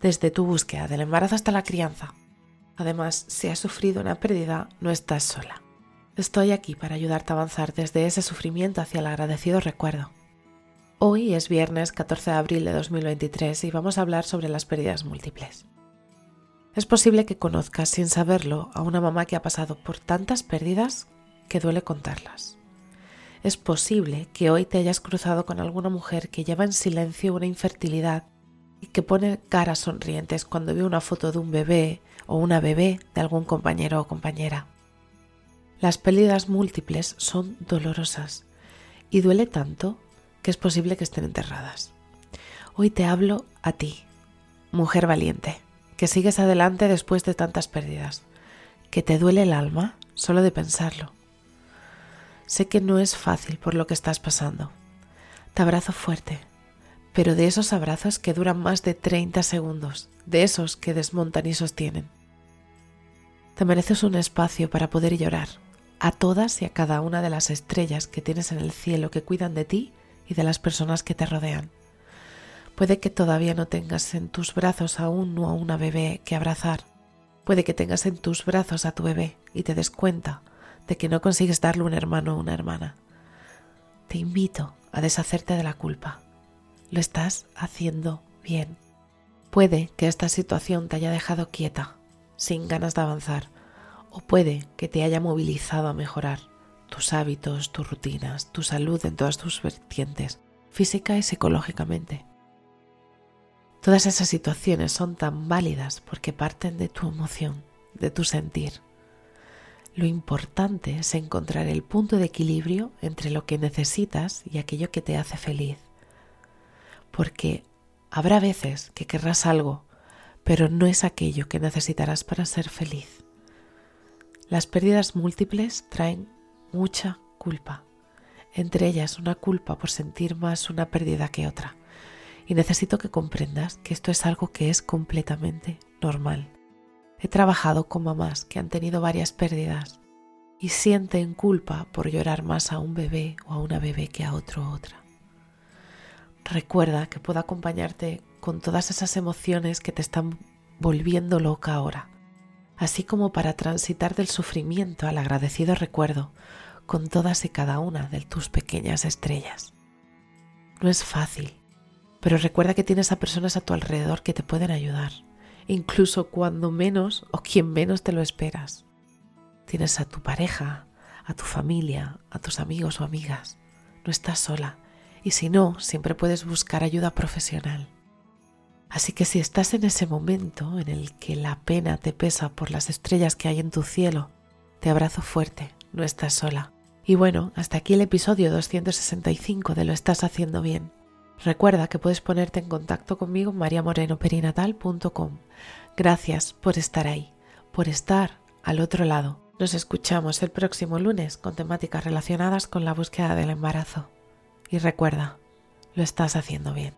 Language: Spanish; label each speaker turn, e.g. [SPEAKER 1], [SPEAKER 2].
[SPEAKER 1] desde tu búsqueda del embarazo hasta la crianza. Además, si has sufrido una pérdida, no estás sola. Estoy aquí para ayudarte a avanzar desde ese sufrimiento hacia el agradecido recuerdo. Hoy es viernes 14 de abril de 2023 y vamos a hablar sobre las pérdidas múltiples. Es posible que conozcas sin saberlo a una mamá que ha pasado por tantas pérdidas que duele contarlas. Es posible que hoy te hayas cruzado con alguna mujer que lleva en silencio una infertilidad que pone caras sonrientes cuando ve una foto de un bebé o una bebé de algún compañero o compañera. Las pérdidas múltiples son dolorosas y duele tanto que es posible que estén enterradas. Hoy te hablo a ti, mujer valiente, que sigues adelante después de tantas pérdidas, que te duele el alma solo de pensarlo. Sé que no es fácil por lo que estás pasando. Te abrazo fuerte pero de esos abrazos que duran más de 30 segundos, de esos que desmontan y sostienen. Te mereces un espacio para poder llorar a todas y a cada una de las estrellas que tienes en el cielo que cuidan de ti y de las personas que te rodean. Puede que todavía no tengas en tus brazos a uno o a una bebé que abrazar. Puede que tengas en tus brazos a tu bebé y te des cuenta de que no consigues darle un hermano o una hermana. Te invito a deshacerte de la culpa lo estás haciendo bien. Puede que esta situación te haya dejado quieta, sin ganas de avanzar, o puede que te haya movilizado a mejorar tus hábitos, tus rutinas, tu salud en todas tus vertientes, física y psicológicamente. Todas esas situaciones son tan válidas porque parten de tu emoción, de tu sentir. Lo importante es encontrar el punto de equilibrio entre lo que necesitas y aquello que te hace feliz porque habrá veces que querrás algo, pero no es aquello que necesitarás para ser feliz. Las pérdidas múltiples traen mucha culpa, entre ellas una culpa por sentir más una pérdida que otra. Y necesito que comprendas que esto es algo que es completamente normal. He trabajado con mamás que han tenido varias pérdidas y sienten culpa por llorar más a un bebé o a una bebé que a otro o otra. Recuerda que puedo acompañarte con todas esas emociones que te están volviendo loca ahora, así como para transitar del sufrimiento al agradecido recuerdo con todas y cada una de tus pequeñas estrellas. No es fácil, pero recuerda que tienes a personas a tu alrededor que te pueden ayudar, incluso cuando menos o quien menos te lo esperas. Tienes a tu pareja, a tu familia, a tus amigos o amigas. No estás sola y si no, siempre puedes buscar ayuda profesional. Así que si estás en ese momento en el que la pena te pesa por las estrellas que hay en tu cielo, te abrazo fuerte, no estás sola. Y bueno, hasta aquí el episodio 265 de Lo estás haciendo bien. Recuerda que puedes ponerte en contacto conmigo en mariamorenoperinatal.com. Gracias por estar ahí, por estar al otro lado. Nos escuchamos el próximo lunes con temáticas relacionadas con la búsqueda del embarazo. Y recuerda, lo estás haciendo bien.